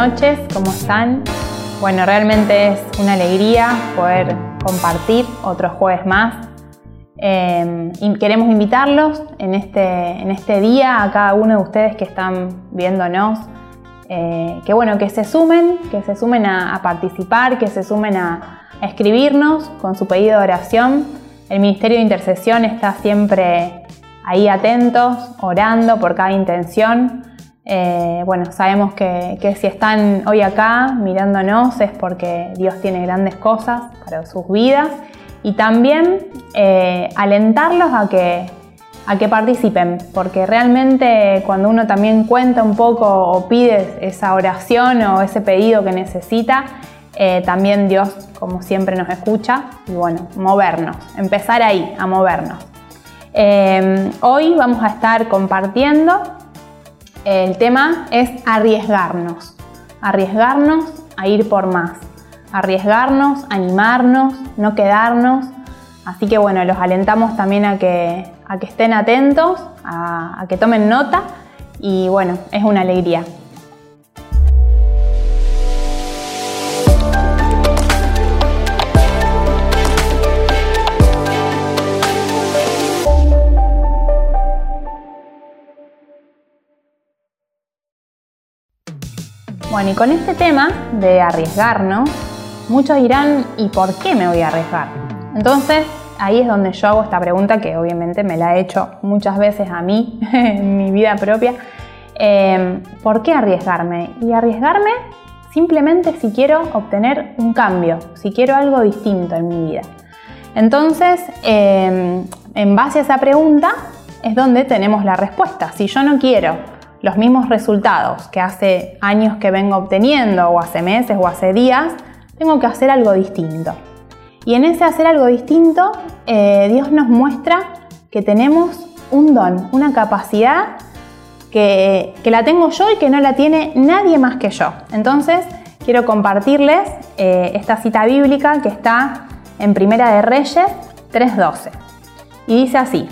Noches, ¿cómo están? Bueno, realmente es una alegría poder compartir otro jueves más. Y queremos invitarlos en este, en este día a cada uno de ustedes que están viéndonos, eh, que bueno, que se sumen, que se sumen a, participar, que se sumen a, a escribirnos con su pedido de oración. El Ministerio de Intercesión está siempre ahí atentos, orando por cada intención. Eh, bueno, sabemos que, si están hoy acá mirándonos es porque Dios tiene grandes cosas para sus vidas y también eh, alentarlos a que, a que participen, porque realmente cuando uno también cuenta un poco o pide esa oración o ese pedido que necesita, eh, también Dios, como siempre, nos escucha y bueno, movernos, empezar ahí, a movernos. hoy vamos a estar compartiendo el tema es arriesgarnos, arriesgarnos a ir por más, arriesgarnos, animarnos, no quedarnos. Así que bueno, los alentamos también a que, a que estén atentos, a que tomen nota y bueno, es una alegría. Bueno, y con este tema de arriesgarnos, muchos dirán, ¿y por qué me voy a arriesgar? Entonces, ahí es donde yo hago esta pregunta que obviamente me la he hecho muchas veces a mí en mi vida propia. Em, ¿Por qué arriesgarme? Y arriesgarme simplemente si quiero obtener un cambio, si quiero algo distinto en mi vida. Entonces, em, en base a esa pregunta es donde tenemos la respuesta. Si yo no quiero los mismos resultados que hace años que vengo obteniendo, o hace meses, o hace días, tengo que hacer algo distinto. Y en ese hacer algo distinto, eh, Dios nos muestra que tenemos un don, una capacidad que, la tengo yo y que no la tiene nadie más que yo. Entonces, quiero compartirles eh, esta cita bíblica que está en Primera de Reyes 3.12. Y dice así,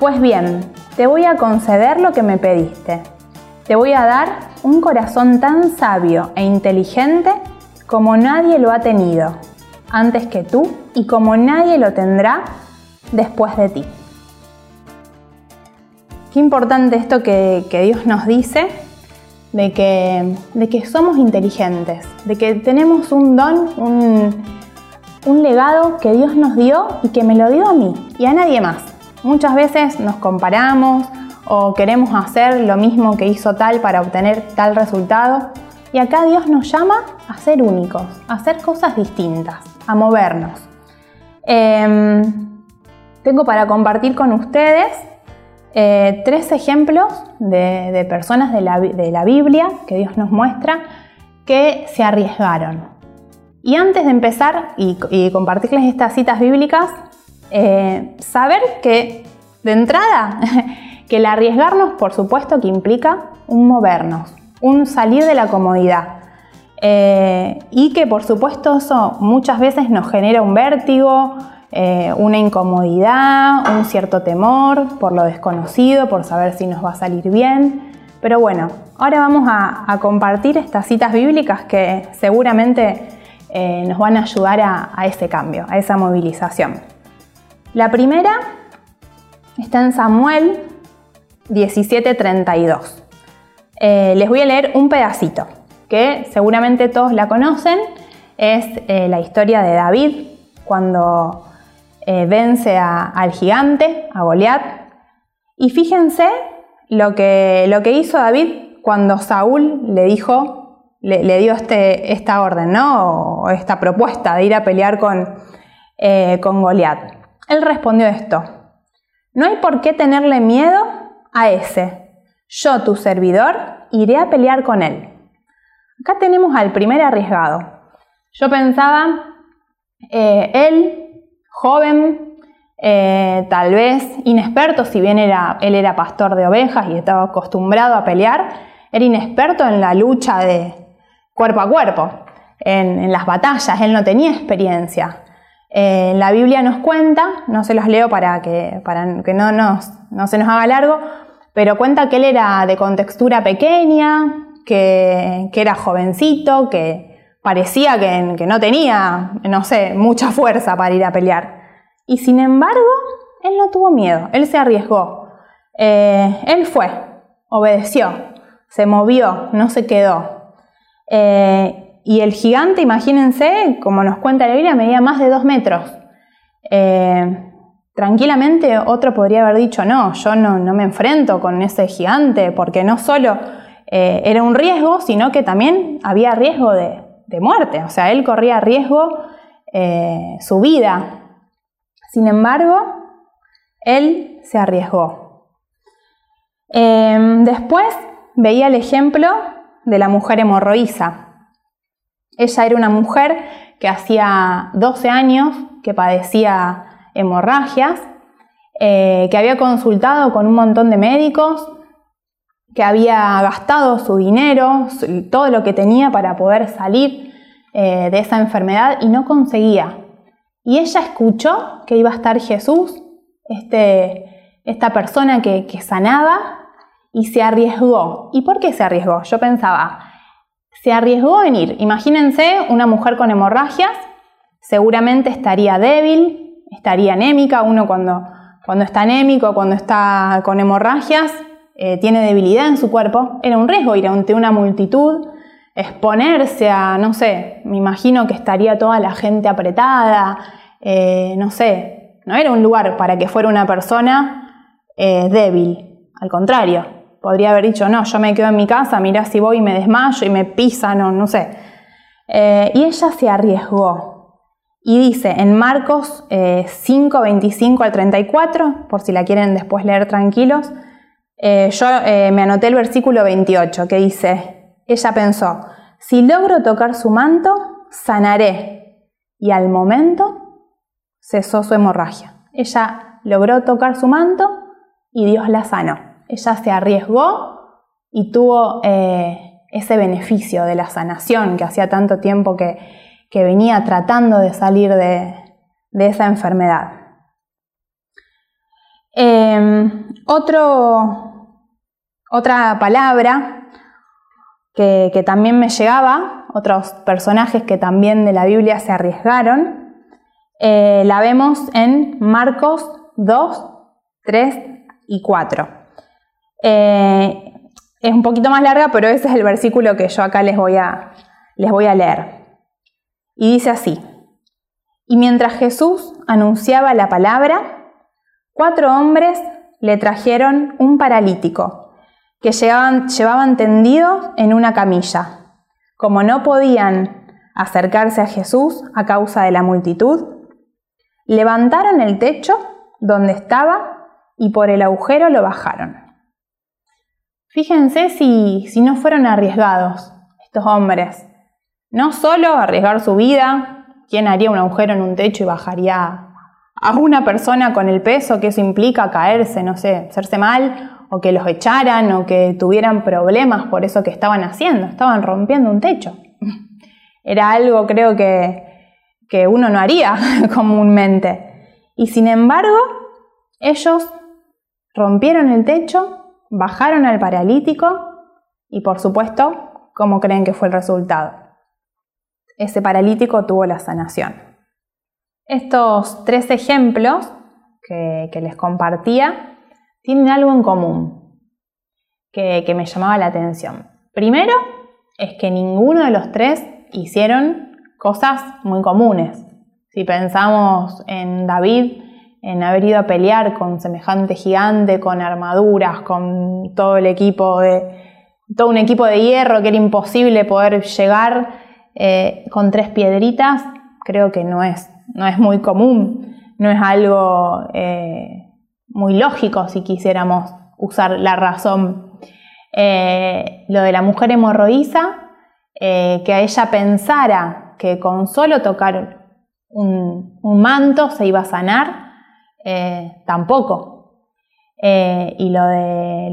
pues bien, te voy a conceder lo que me pediste. Te voy a dar un corazón tan sabio e inteligente como nadie lo ha tenido antes que tú y como nadie lo tendrá después de ti. Qué importante esto que, Dios nos dice de que, de que, somos inteligentes, de que tenemos un don, un, un legado que Dios nos dio y que me lo dio a mí y a nadie más. Muchas veces nos comparamos o queremos hacer lo mismo que hizo tal para obtener tal resultado. Y acá Dios nos llama a ser únicos, a hacer cosas distintas, a movernos. Em, tengo para compartir con ustedes eh, tres ejemplos de, personas de la, Biblia que Dios nos muestra que se arriesgaron. Y antes de empezar y compartirles estas citas bíblicas, eh, saber que de entrada, que el arriesgarnos por supuesto que implica un movernos, un salir de la comodidad. Eh, y que por supuesto eso muchas veces nos genera un vértigo, eh, una incomodidad, un cierto temor por lo desconocido, por saber si nos va a salir bien. Pero bueno, ahora vamos a, compartir estas citas bíblicas que seguramente nos van a ayudar a ese cambio, a esa movilización. La primera está en Samuel 17:32. Eh, les voy a leer un pedacito, que seguramente todos la conocen. Es eh, la historia de David cuando eh, vence al gigante, a Goliat. Y fíjense lo que, lo que hizo David cuando Saúl le dijo, le, dio este, esta orden, ¿no? O esta propuesta de ir a pelear con, con Goliat. Él respondió esto, no hay por qué tenerle miedo a ese. Yo, tu servidor, iré a pelear con él. Acá tenemos al primer arriesgado. Yo pensaba, eh, él, joven, eh, tal vez inexperto, si bien era, él era pastor de ovejas y estaba acostumbrado a pelear, era inexperto en la lucha de cuerpo a cuerpo, en, en las batallas, él no tenía experiencia. Eh, la Biblia nos cuenta, no se los leo para que, para que no, no se nos haga largo, pero cuenta que él era de contextura pequeña, que, era jovencito, que parecía que, no tenía, no sé, mucha fuerza para ir a pelear. Y sin embargo, él no tuvo miedo, él se arriesgó. Eh, él fue, obedeció, se movió, no se quedó. Eh, y el gigante, imagínense, como nos cuenta la Biblia, medía más de dos metros. Eh, tranquilamente otro podría haber dicho, no, yo no, me enfrento con ese gigante, porque no solo eh, era un riesgo, sino que también había riesgo de, muerte, o sea, él corría riesgo eh, su vida. Sin embargo, él se arriesgó. Después veía el ejemplo de la mujer hemorroísa. Ella era una mujer que hacía 12 años que padecía hemorragias, eh, que había consultado con un montón de médicos, que había gastado su dinero, todo lo que tenía para poder salir eh, de esa enfermedad y no conseguía. Y ella escuchó que iba a estar Jesús, este, esta persona que, que sanaba, y se arriesgó. ¿Y por qué se arriesgó? Yo pensaba, se arriesgó en ir. Imagínense una mujer con hemorragias, seguramente estaría débil, estaría anémica, uno cuando, cuando está anémico, cuando está con hemorragias, eh, tiene debilidad en su cuerpo, era un riesgo ir ante una multitud, exponerse a, no sé, me imagino que estaría toda la gente apretada, eh, no sé, no era un lugar para que fuera una persona eh, débil, al contrario, podría haber dicho, no, yo me quedo en mi casa, mira si voy y me desmayo y me pisan, o no sé. y ella se arriesgó, y dice en Marcos 5, eh, 25 al 34, por si la quieren después leer tranquilos, eh, yo eh, me anoté el versículo 28 que dice, ella pensó, si logro tocar su manto, sanaré. Y al momento cesó su hemorragia. Ella logró tocar su manto y Dios la sanó. Ella se arriesgó y tuvo ese beneficio de la sanación que hacía tanto tiempo que, que venía tratando de salir de, esa enfermedad. Em, otra palabra que, también me llegaba, otros personajes que también de la Biblia se arriesgaron, eh, la vemos en Marcos 2, 3 y 4. Eh, es un poquito más larga, pero ese es el versículo que yo acá les voy a, les voy a leer. Y dice así, y mientras Jesús anunciaba la palabra, cuatro hombres le trajeron un paralítico que llevaban, llevaban tendido en una camilla. Como no podían acercarse a Jesús a causa de la multitud, levantaron el techo donde estaba y por el agujero lo bajaron. Fíjense si, si no fueron arriesgados estos hombres, no solo arriesgar su vida, ¿quién haría un agujero en un techo y bajaría a una persona con el peso que eso implica caerse, no sé, hacerse mal, o que los echaran, o que tuvieran problemas por eso que estaban haciendo, estaban rompiendo un techo. Era algo creo que, que uno no haría comúnmente. Y sin embargo, ellos rompieron el techo, bajaron al paralítico y por supuesto, ¿cómo creen que fue el resultado? ese paralítico tuvo la sanación. Estos tres ejemplos que, les compartía tienen algo en común que, me llamaba la atención. Primero es que ninguno de los tres hicieron cosas muy comunes. Si pensamos en David, en haber ido a pelear con semejante gigante, con armaduras, con todo el equipo de todo un equipo de hierro que era imposible poder llegar eh, con tres piedritas, creo que no es, no es muy común, no es algo eh, muy lógico si quisiéramos usar la razón. Eh, lo de la mujer hemorroísa, que a ella pensara que con solo tocar un, manto se iba a sanar, tampoco. y lo de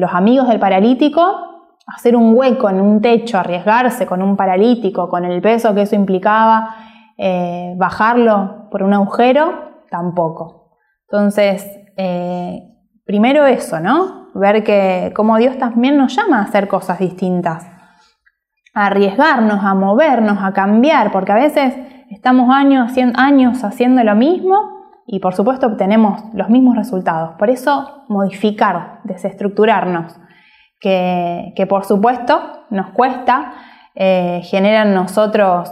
los amigos del paralítico, hacer un hueco en un techo, arriesgarse con un paralítico, con el peso que eso implicaba, eh, bajarlo por un agujero, tampoco. Entonces, eh, primero eso, ¿no? Ver que como Dios también nos llama a hacer cosas distintas, a arriesgarnos, a movernos, a cambiar, porque a veces estamos años, años haciendo lo mismo y por supuesto obtenemos los mismos resultados. Por eso modificar, desestructurarnos, que, por supuesto nos cuesta, eh, generan nosotros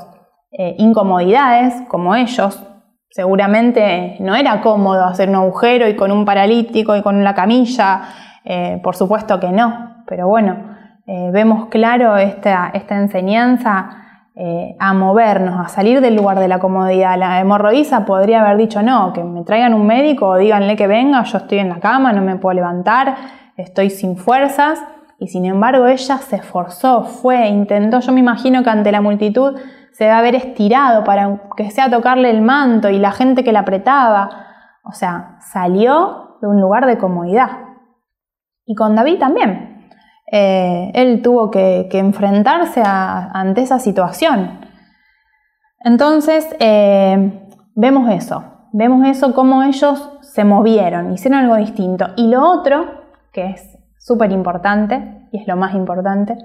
eh, incomodidades como ellos. Seguramente no era cómodo hacer un agujero y con un paralítico y con una camilla, eh, por supuesto que no, pero bueno, vemos claro esta, esta enseñanza eh, a movernos, a salir del lugar de la comodidad. La hemorroísa podría haber dicho no, que me traigan un médico o díganle que venga, yo estoy en la cama, no me puedo levantar, estoy sin fuerzas. Y sin embargo ella se esforzó, fue, intentó, yo me imagino que ante la multitud se debe haber estirado para que sea tocarle el manto y la gente que la apretaba. O sea, salió de un lugar de comodidad. Y con David también. Eh, él tuvo que, enfrentarse ante esa situación. Entonces, eh, vemos eso, vemos eso, cómo ellos se movieron, hicieron algo distinto. Y lo otro, que es súper importante, y es lo más importante,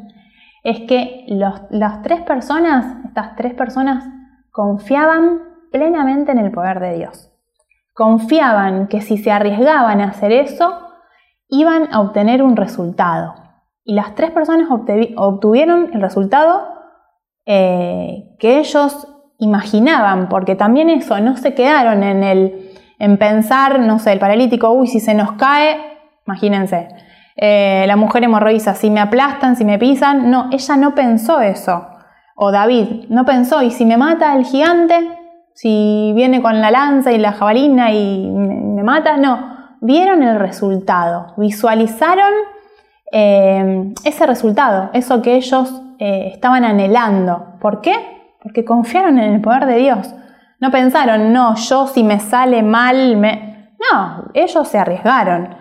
es que las tres personas, estas tres personas, confiaban plenamente en el poder de Dios. Confiaban que si se arriesgaban a hacer eso, iban a obtener un resultado. Y las tres personas obtuvieron el resultado eh, que ellos imaginaban, porque también eso, no se quedaron en, el, en pensar, no sé, el paralítico, uy, si se nos cae, imagínense, eh, la mujer hemorroísa, si me aplastan, si me pisan, no, ella no pensó eso. O David no pensó, y si me mata el gigante, si viene con la lanza y la jabalina y me mata, no, vieron el resultado, visualizaron eh, ese resultado, eso que ellos eh, estaban anhelando. ¿Por qué? Porque confiaron en el poder de Dios. No pensaron, no, yo si me sale mal, me... No, ellos se arriesgaron.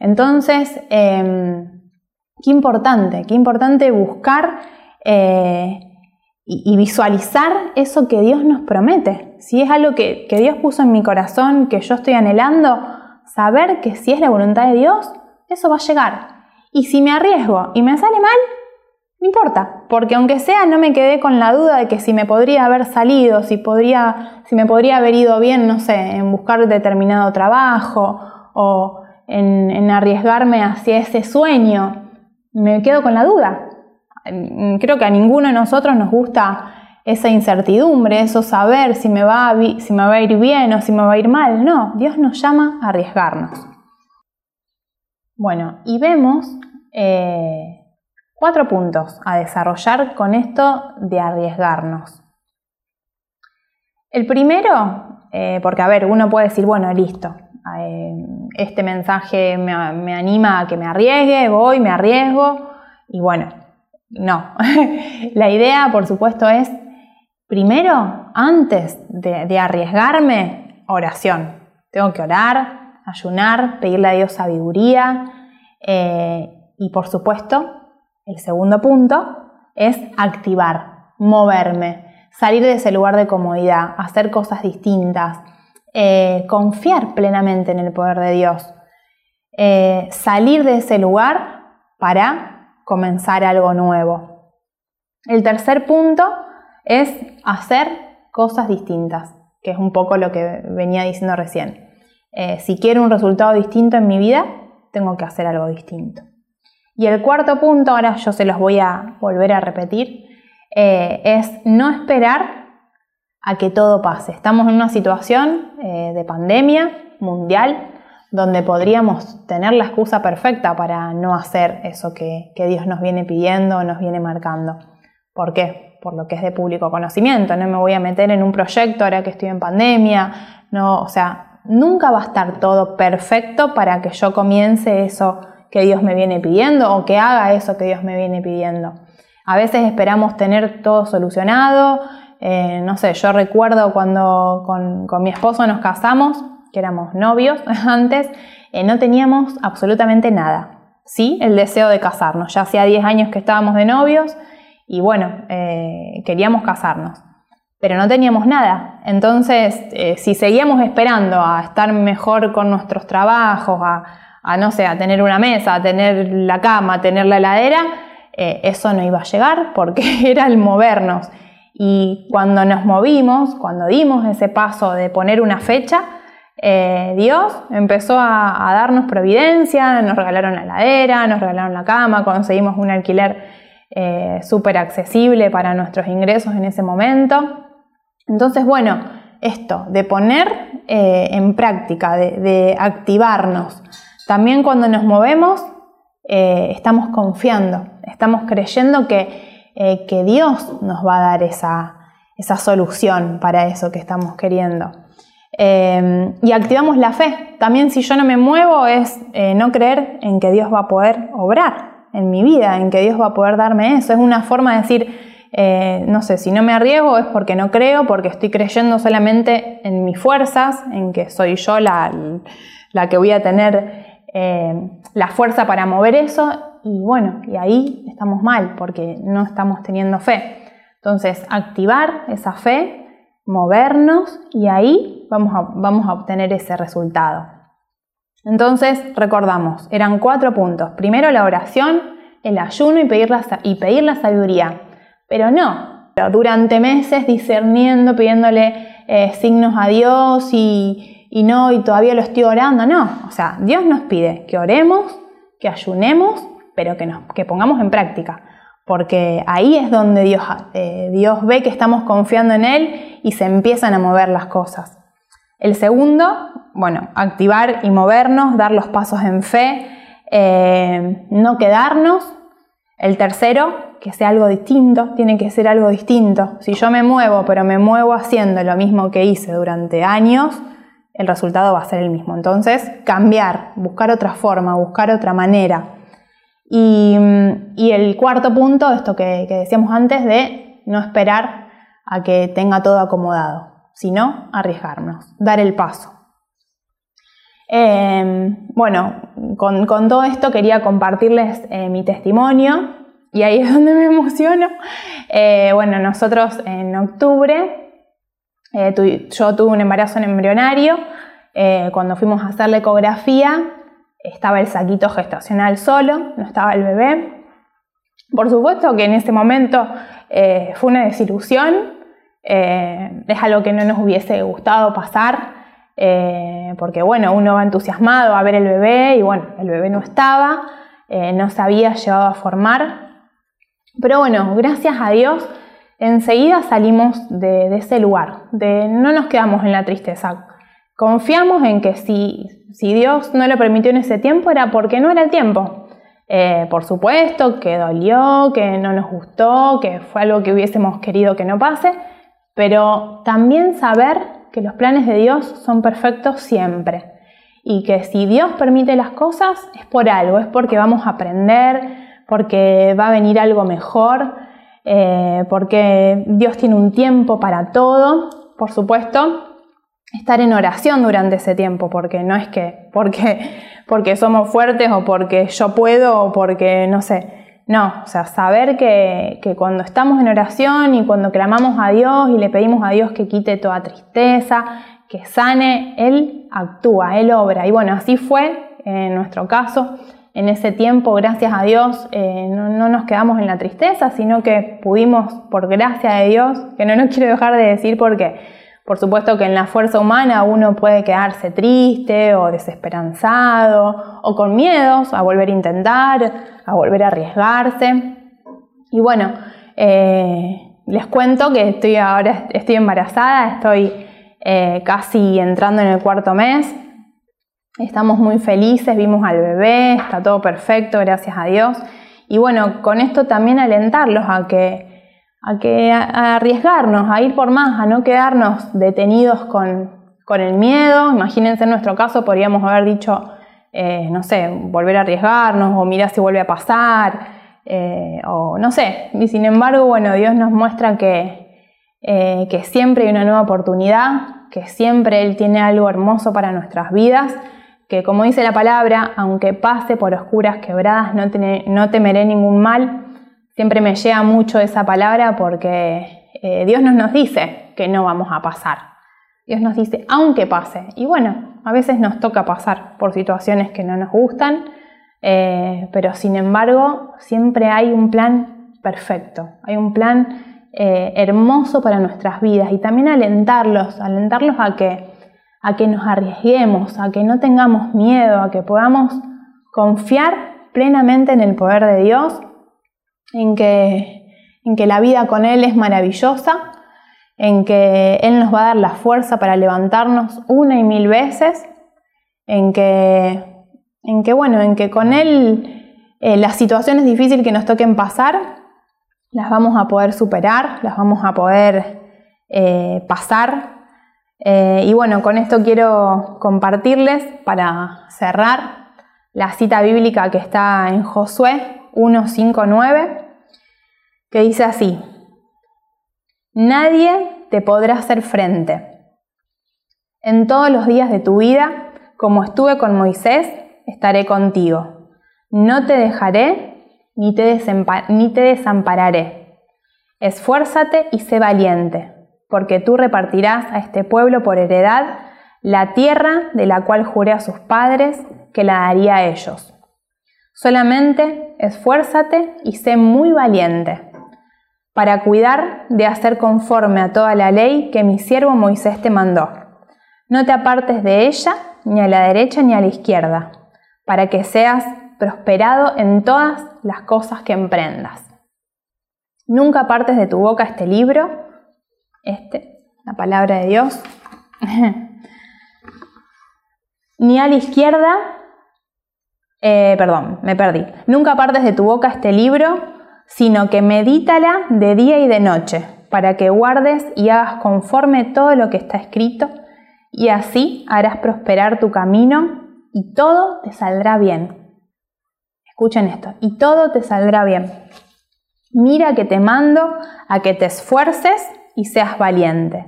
Entonces, em, qué importante, qué importante buscar eh, y, visualizar eso que Dios nos promete. Si es algo que Dios puso en mi corazón, que yo estoy anhelando, saber que si es la voluntad de Dios, eso va a llegar. Y si me arriesgo y me sale mal, no importa, porque aunque sea no me quedé con la duda de que si me podría haber salido, si, podría, si me podría haber ido bien, no sé, en buscar determinado trabajo o en, arriesgarme hacia ese sueño, me quedo con la duda. Creo que a ninguno de nosotros nos gusta esa incertidumbre, eso saber si me, va a, si me va a ir bien o si me va a ir mal. No, Dios nos llama a arriesgarnos. Bueno, y vemos eh, cuatro puntos a desarrollar con esto de arriesgarnos. El primero, eh, porque a ver, uno puede decir, bueno, listo, eh, este mensaje me, anima a que me arriesgue, voy, me arriesgo, y bueno, no. La idea, por supuesto, es, primero, antes de arriesgarme, oración. Tengo que orar, ayunar, pedirle a Dios sabiduría eh, y por supuesto, el segundo punto es activar, moverme, salir de ese lugar de comodidad, hacer cosas distintas, eh, confiar plenamente en el poder de Dios, eh, salir de ese lugar para comenzar algo nuevo. El tercer punto es hacer cosas distintas, que es un poco lo que venía diciendo recién. Eh, si quiero un resultado distinto en mi vida, tengo que hacer algo distinto. Y el cuarto punto, ahora yo se los voy a volver a repetir, eh, es no esperar a que todo pase. Estamos en una situación eh, de pandemia mundial donde podríamos tener la excusa perfecta para no hacer eso que, que Dios nos viene pidiendo, nos viene marcando. ¿Por qué? Por lo que es de público conocimiento. No me voy a meter en un proyecto ahora que estoy en pandemia. No, o sea, nunca va a estar todo perfecto para que yo comience eso que Dios me viene pidiendo o que haga eso que Dios me viene pidiendo. A veces esperamos tener todo solucionado. Eh, no sé, yo recuerdo cuando con, mi esposo nos casamos, que éramos novios antes, eh, no teníamos absolutamente nada. Sí, el deseo de casarnos. Ya hacía 10 años que estábamos de novios y bueno, eh, queríamos casarnos pero no teníamos nada. Entonces, eh, si seguíamos esperando a estar mejor con nuestros trabajos, a, a, no sé, a tener una mesa, a tener la cama, a tener la heladera, eh, eso no iba a llegar porque era el movernos. Y cuando nos movimos, cuando dimos ese paso de poner una fecha, eh, Dios empezó a, darnos providencia, nos regalaron la heladera, nos regalaron la cama, conseguimos un alquiler súper accesible para nuestros ingresos en ese momento. Entonces, bueno, esto de poner en práctica, de activarnos, también cuando nos movemos, eh, estamos confiando, estamos creyendo que, eh, que, Dios nos va a dar esa, esa, solución para eso que estamos queriendo. Eh, y activamos la fe. También si yo no me muevo es no creer en que Dios va a poder obrar en mi vida, en que Dios va a poder darme eso. Es una forma de decir, no sé, si no me arriesgo es porque no creo, porque estoy creyendo solamente en mis fuerzas, en que soy yo la, la que voy a tener eh, la fuerza para mover eso y bueno, y ahí estamos mal porque no estamos teniendo fe. Entonces, activar esa fe, movernos y ahí vamos a, vamos a obtener ese resultado. Entonces, recordamos, eran cuatro puntos. Primero la oración, el ayuno y pedir y pedir la sabiduría. Pero no, durante meses discerniendo, pidiéndole eh, signos a Dios y, no, y todavía lo estoy orando. No, o sea, Dios nos pide que oremos, que ayunemos, pero que pongamos en práctica. Porque ahí es donde Dios, eh, Dios ve que estamos confiando en Él y se empiezan a mover las cosas. El segundo, bueno, activar y movernos, dar los pasos en fe, eh, no quedarnos. El tercero, que sea algo distinto, tiene que ser algo distinto. Si yo me muevo, pero me muevo haciendo lo mismo que hice durante años, el resultado va a ser el mismo. Entonces, cambiar, buscar otra forma, buscar otra manera. Y, el cuarto punto, esto que, decíamos antes, de no esperar a que tenga todo acomodado, sino arriesgarnos, dar el paso. Em, bueno, con, todo esto quería compartirles eh, mi testimonio y ahí es donde me emociono. Eh, bueno, nosotros en octubre eh, yo tuve un embarazo en embrionario. Eh, cuando fuimos a hacer la ecografía, estaba el saquito gestacional solo, no estaba el bebé. Por supuesto que en ese momento fue una desilusión, es algo que no nos hubiese gustado pasar, porque bueno, uno va entusiasmado a ver el bebé y bueno, el bebé no estaba, no se había llevado a formar. Pero bueno, gracias a Dios enseguida salimos de, ese lugar, de, no nos quedamos en la tristeza. Confiamos en que si, si Dios no lo permitió en ese tiempo era porque no era el tiempo. Eh, por supuesto que dolió, que no nos gustó, que fue algo que hubiésemos querido que no pase, pero también saber que los planes de Dios son perfectos siempre y que si Dios permite las cosas es por algo, es porque vamos a aprender, porque va a venir algo mejor eh, porque Dios tiene un tiempo para todo, por supuesto, estar en oración durante ese tiempo, porque no es que porque, porque somos fuertes o porque yo puedo o porque no sé. No, o sea, saber que, que, cuando estamos en oración y cuando clamamos a Dios y le pedimos a Dios que quite toda tristeza, que sane, Él actúa, Él obra. Y bueno, así fue en nuestro caso en ese tiempo, gracias a Dios, eh, no, nos quedamos en la tristeza, sino que pudimos, por gracia de Dios, que no nos quiero dejar de decir porque, por supuesto que en la fuerza humana uno puede quedarse triste o desesperanzado o con miedos a volver a intentar, a volver a arriesgarse. Y bueno, eh, les cuento que estoy ahora estoy embarazada, estoy eh, casi entrando en el cuarto mes, Estamos muy felices, vimos al bebé, está todo perfecto, gracias a Dios. Y bueno, con esto también alentarlos a que, a que arriesgarnos, a ir por más, a no quedarnos detenidos con, el miedo. Imagínense en nuestro caso, podríamos haber dicho, eh, no sé, volver a arriesgarnos o mirar si vuelve a pasar, eh, o no sé. Y sin embargo, bueno, Dios nos muestra que, eh, que siempre hay una nueva oportunidad, que siempre Él tiene algo hermoso para nuestras vidas que como dice la palabra, aunque pase por oscuras quebradas, no, no temeré ningún mal. Siempre me llega mucho esa palabra porque eh, Dios nos, nos dice que no vamos a pasar. Dios nos dice, aunque pase. Y bueno, a veces nos toca pasar por situaciones que no nos gustan, eh, pero sin embargo siempre hay un plan perfecto, hay un plan eh, hermoso para nuestras vidas y también alentarlos, alentarlos a que, a que nos arriesguemos, a que no tengamos miedo, a que podamos confiar plenamente en el poder de Dios, en que, en que la vida con Él es maravillosa en que Él nos va a dar la fuerza para levantarnos una y mil veces, en que, en que bueno, en que con Él eh, las situaciones difíciles que nos toquen pasar, las vamos a poder superar, las vamos a poder eh, pasar. Eh, y bueno, con esto quiero compartirles para cerrar la cita bíblica que está en Josué 1.5.9, que dice así, Nadie te podrá hacer frente. En todos los días de tu vida, como estuve con Moisés, estaré contigo. No te dejaré ni te, ni te desampararé. Esfuérzate y sé valiente, porque tú repartirás a este pueblo por heredad la tierra de la cual juré a sus padres que la daría a ellos. Solamente esfuérzate y sé muy valiente para cuidar de hacer conforme a toda la ley que mi siervo Moisés te mandó. No te apartes de ella ni a la derecha ni a la izquierda, para que seas prosperado en todas las cosas que emprendas. Nunca apartes de tu boca este libro, este, la palabra de Dios, ni a la izquierda, eh, perdón, me perdí. Nunca apartes de tu boca este libro, sino que medítala de día y de noche, para que guardes y hagas conforme todo lo que está escrito, y así harás prosperar tu camino y todo te saldrá bien. Escuchen esto, y todo te saldrá bien. Mira que te mando a que te esfuerces y seas valiente.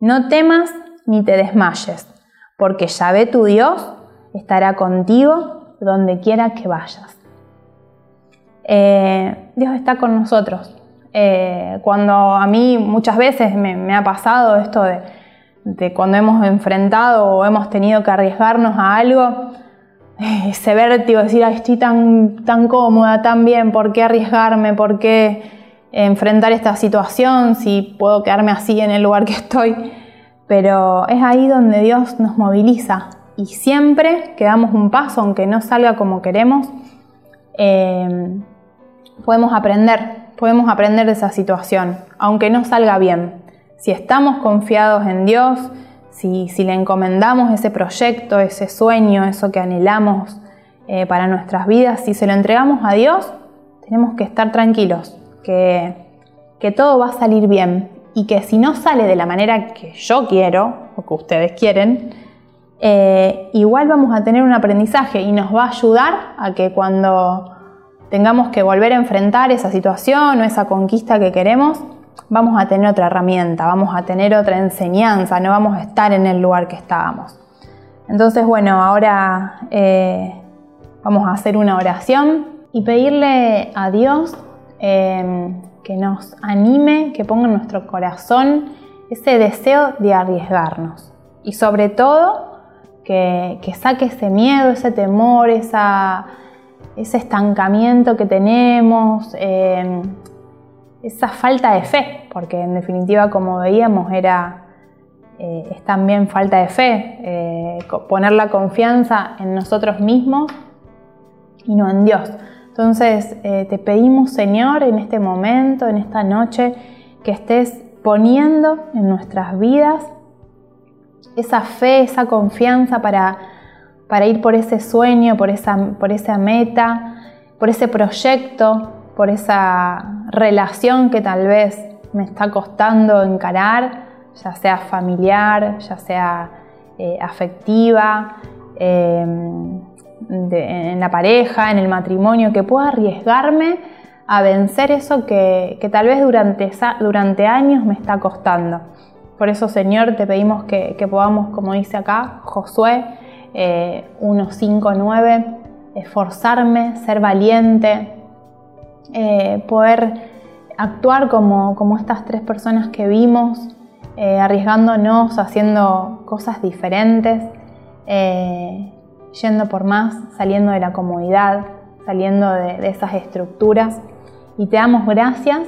No temas ni te desmayes, porque Yahvé tu Dios estará contigo donde quiera que vayas. Eh, Dios está con nosotros. Eh, cuando a mí muchas veces me, ha pasado esto de, cuando hemos enfrentado o hemos tenido que arriesgarnos a algo, ese vértigo, decir, estoy tan, tan cómoda, tan bien, ¿por qué arriesgarme? ¿Por qué enfrentar esta situación si puedo quedarme así en el lugar que estoy? Pero es ahí donde Dios nos moviliza y siempre que damos un paso, aunque no salga como queremos, podemos aprender, podemos aprender de esa situación, aunque no salga bien. Si estamos confiados en Dios, si, le encomendamos ese proyecto, ese sueño, eso que anhelamos eh, para nuestras vidas, si se lo entregamos a Dios, tenemos que estar tranquilos, que, todo va a salir bien y que si no sale de la manera que yo quiero o que ustedes quieren, eh, igual vamos a tener un aprendizaje y nos va a ayudar a que cuando tengamos que volver a enfrentar esa situación o esa conquista que queremos, vamos a tener otra herramienta, vamos a tener otra enseñanza, no vamos a estar en el lugar que estábamos. Entonces, bueno, ahora eh, vamos a hacer una oración y pedirle a Dios eh, que nos anime, que ponga en nuestro corazón ese deseo de arriesgarnos y sobre todo que, que saque ese miedo, ese temor, esa ese estancamiento que tenemos, eh, esa falta de fe, porque en definitiva, como veíamos, era, eh, es también falta de fe, eh, poner la confianza en nosotros mismos y no en Dios. Entonces, te pedimos, Señor, en este momento, en esta noche, que estés poniendo en nuestras vidas esa fe, esa confianza para para ir por ese sueño, por esa, por esa meta, por ese proyecto, por esa relación que tal vez me está costando encarar, ya sea familiar, ya sea eh, afectiva, en la pareja, en el matrimonio, que pueda arriesgarme a vencer eso que, tal vez durante, durante años me está costando. Por eso, Señor, te pedimos que, que podamos, como dice acá Josué, eh, 9, esforzarme, ser valiente, eh, poder actuar como, como, estas tres personas que vimos, eh, arriesgándonos, haciendo cosas diferentes, eh, yendo por más, saliendo de la comodidad, saliendo de, esas estructuras. Y te damos gracias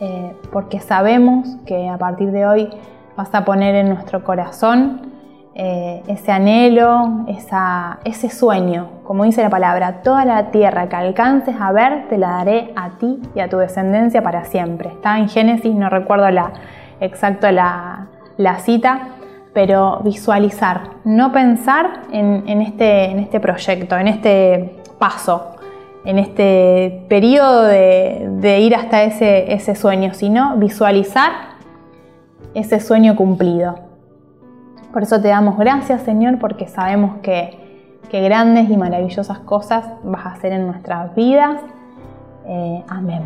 eh, porque sabemos que a partir de hoy vas a poner en nuestro corazón eh, ese anhelo, ese sueño, como dice la palabra, toda la tierra que alcances a ver te la daré a ti y a tu descendencia para siempre. Está en Génesis, no recuerdo la, exacto la, cita, pero visualizar, no pensar en, este, en este proyecto, en este paso, en este periodo de, ir hasta ese, ese sueño, sino visualizar ese sueño cumplido. Por eso te damos gracias, Señor, porque sabemos que, grandes y maravillosas cosas vas a hacer en nuestras vidas. Eh, amén.